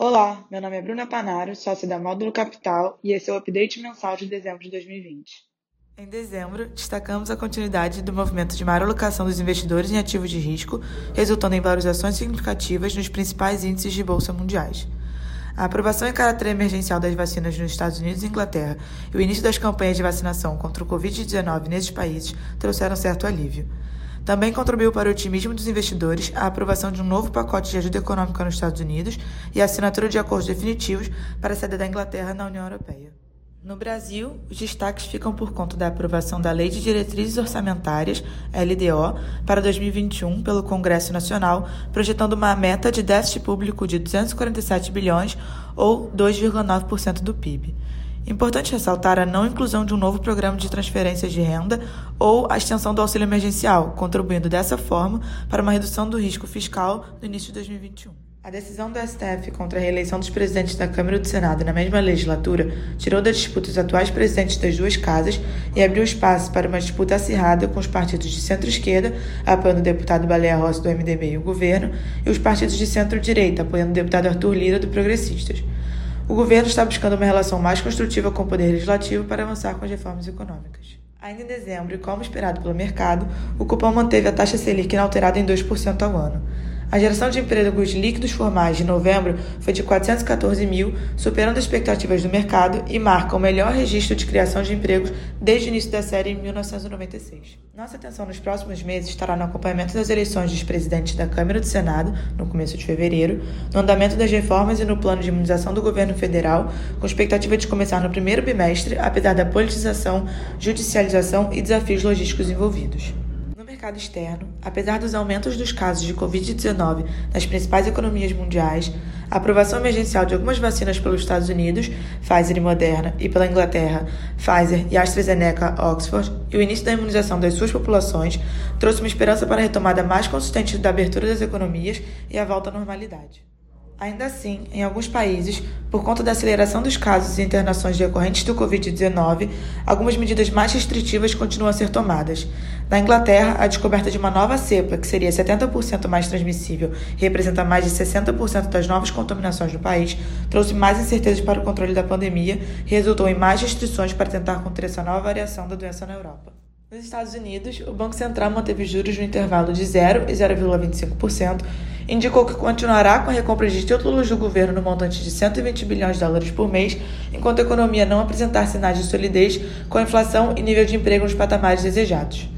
Olá, meu nome é Bruna Panaro, sócia da Módulo Capital, e esse é o update mensal de dezembro de 2020. Em dezembro, destacamos a continuidade do movimento de maior alocação dos investidores em ativos de risco, resultando em valorizações significativas nos principais índices de bolsa mundiais. A aprovação em caráter emergencial das vacinas nos Estados Unidos e Inglaterra e o início das campanhas de vacinação contra o Covid-19 nesses países trouxeram certo alívio. Também contribuiu para o otimismo dos investidores a aprovação de um novo pacote de ajuda econômica nos Estados Unidos e a assinatura de acordos definitivos para a sede da Inglaterra na União Europeia. No Brasil, os destaques ficam por conta da aprovação da Lei de Diretrizes Orçamentárias, LDO, para 2021 pelo Congresso Nacional, projetando uma meta de déficit público de 247 bilhões ou 2,9% do PIB. Importante ressaltar a não inclusão de um novo programa de transferência de renda ou a extensão do auxílio emergencial, contribuindo dessa forma para uma redução do risco fiscal no início de 2021. A decisão do STF contra a reeleição dos presidentes da Câmara e do Senado na mesma legislatura tirou da disputa os atuais presidentes das duas casas e abriu espaço para uma disputa acirrada com os partidos de centro-esquerda, apoiando o deputado Baleia Rossi do MDB e o governo, e os partidos de centro-direita, apoiando o deputado Arthur Lira do Progressistas o governo está buscando uma relação mais construtiva com o Poder Legislativo para avançar com as reformas econômicas. Ainda em dezembro, e como esperado pelo mercado, o cupom manteve a taxa Selic inalterada em 2% ao ano. A geração de empregos líquidos formais de novembro foi de 414 mil, superando as expectativas do mercado e marca o melhor registro de criação de empregos desde o início da série em 1996. Nossa atenção nos próximos meses estará no acompanhamento das eleições dos presidentes da Câmara e do Senado, no começo de fevereiro, no andamento das reformas e no plano de imunização do governo federal, com expectativa de começar no primeiro bimestre, apesar da politização, judicialização e desafios logísticos envolvidos mercado externo, apesar dos aumentos dos casos de Covid-19 nas principais economias mundiais, a aprovação emergencial de algumas vacinas pelos Estados Unidos, Pfizer e Moderna, e pela Inglaterra, Pfizer e AstraZeneca Oxford, e o início da imunização das suas populações trouxe uma esperança para a retomada mais consistente da abertura das economias e a volta à normalidade. Ainda assim, em alguns países, por conta da aceleração dos casos e internações decorrentes do Covid-19, algumas medidas mais restritivas continuam a ser tomadas. Na Inglaterra, a descoberta de uma nova cepa, que seria 70% mais transmissível e representa mais de 60% das novas contaminações no país, trouxe mais incertezas para o controle da pandemia e resultou em mais restrições para tentar conter essa nova variação da doença na Europa. Nos Estados Unidos, o Banco Central manteve juros no intervalo de 0 e 0,25%, indicou que continuará com a recompra de títulos do governo no montante de 120 bilhões de dólares por mês, enquanto a economia não apresentar sinais de solidez com a inflação e nível de emprego nos patamares desejados.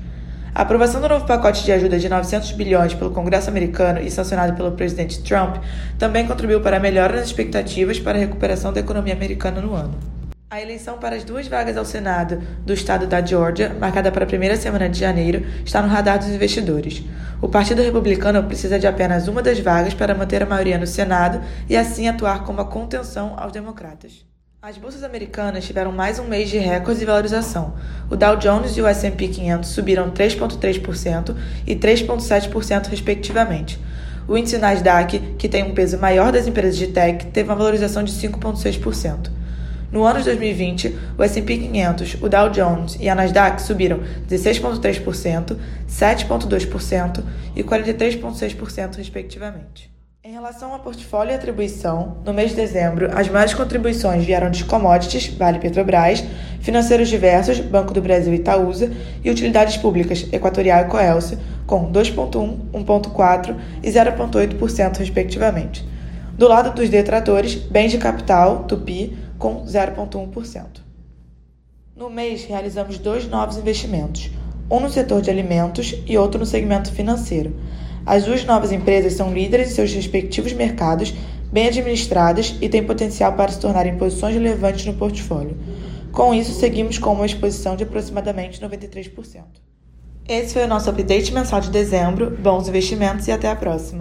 A aprovação do novo pacote de ajuda de 900 bilhões pelo Congresso americano e sancionado pelo presidente Trump também contribuiu para a melhora nas expectativas para a recuperação da economia americana no ano. A eleição para as duas vagas ao Senado do estado da Georgia, marcada para a primeira semana de janeiro, está no radar dos investidores. O Partido Republicano precisa de apenas uma das vagas para manter a maioria no Senado e assim atuar como a contenção aos democratas. As bolsas americanas tiveram mais um mês de recordes de valorização. O Dow Jones e o S&P 500 subiram 3,3% e 3,7% respectivamente. O índice Nasdaq, que tem um peso maior das empresas de tech, teve uma valorização de 5,6%. No ano de 2020, o S&P 500, o Dow Jones e a Nasdaq subiram 16,3%, 7,2% e 43,6%, respectivamente. Em relação ao portfólio e atribuição, no mês de dezembro, as maiores contribuições vieram de commodities, Vale Petrobras, financeiros diversos, Banco do Brasil e Itaúsa, e utilidades públicas, Equatorial e Coelce, com 2,1%, 1,4% e 0,8%, respectivamente. Do lado dos detratores, bens de capital, Tupi, com 0,1%. No mês, realizamos dois novos investimentos, um no setor de alimentos e outro no segmento financeiro. As duas novas empresas são líderes em seus respectivos mercados, bem administradas e têm potencial para se tornarem posições relevantes no portfólio. Com isso, seguimos com uma exposição de aproximadamente 93%. Esse foi o nosso update mensal de dezembro. Bons investimentos e até a próxima!